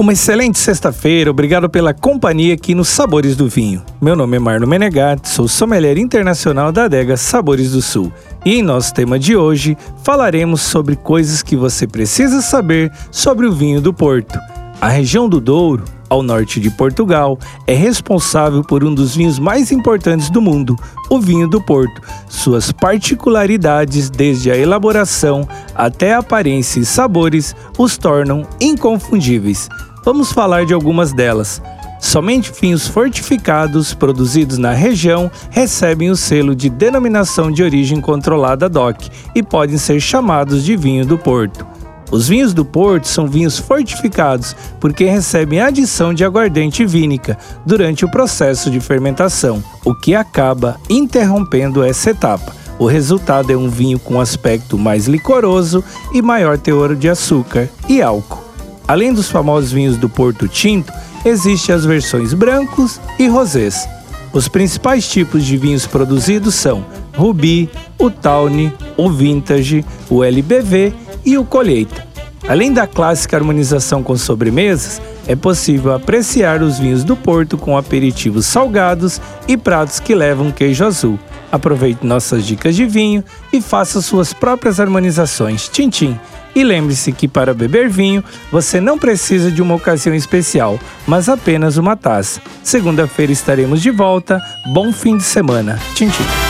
Uma excelente sexta-feira, obrigado pela companhia aqui nos Sabores do Vinho. Meu nome é Marno Menegatti, sou sommelier internacional da adega Sabores do Sul. E em nosso tema de hoje, falaremos sobre coisas que você precisa saber sobre o vinho do Porto. A região do Douro, ao norte de Portugal, é responsável por um dos vinhos mais importantes do mundo, o vinho do Porto. Suas particularidades, desde a elaboração até a aparência e sabores, os tornam inconfundíveis. Vamos falar de algumas delas. Somente vinhos fortificados produzidos na região recebem o selo de denominação de origem controlada DOC e podem ser chamados de vinho do Porto. Os vinhos do Porto são vinhos fortificados porque recebem adição de aguardente vínica durante o processo de fermentação, o que acaba interrompendo essa etapa. O resultado é um vinho com aspecto mais licoroso e maior teor de açúcar e álcool. Além dos famosos vinhos do Porto Tinto, existem as versões brancos e rosés. Os principais tipos de vinhos produzidos são Rubi, o Tawny, o Vintage, o LBV e o Colheita. Além da clássica harmonização com sobremesas, é possível apreciar os vinhos do Porto com aperitivos salgados e pratos que levam queijo azul. Aproveite nossas dicas de vinho e faça suas próprias harmonizações. Tintim! E lembre-se que para beber vinho, você não precisa de uma ocasião especial, mas apenas uma taça. Segunda-feira estaremos de volta. Bom fim de semana. O